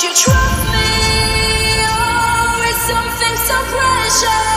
You trust me? Oh, it's something so precious.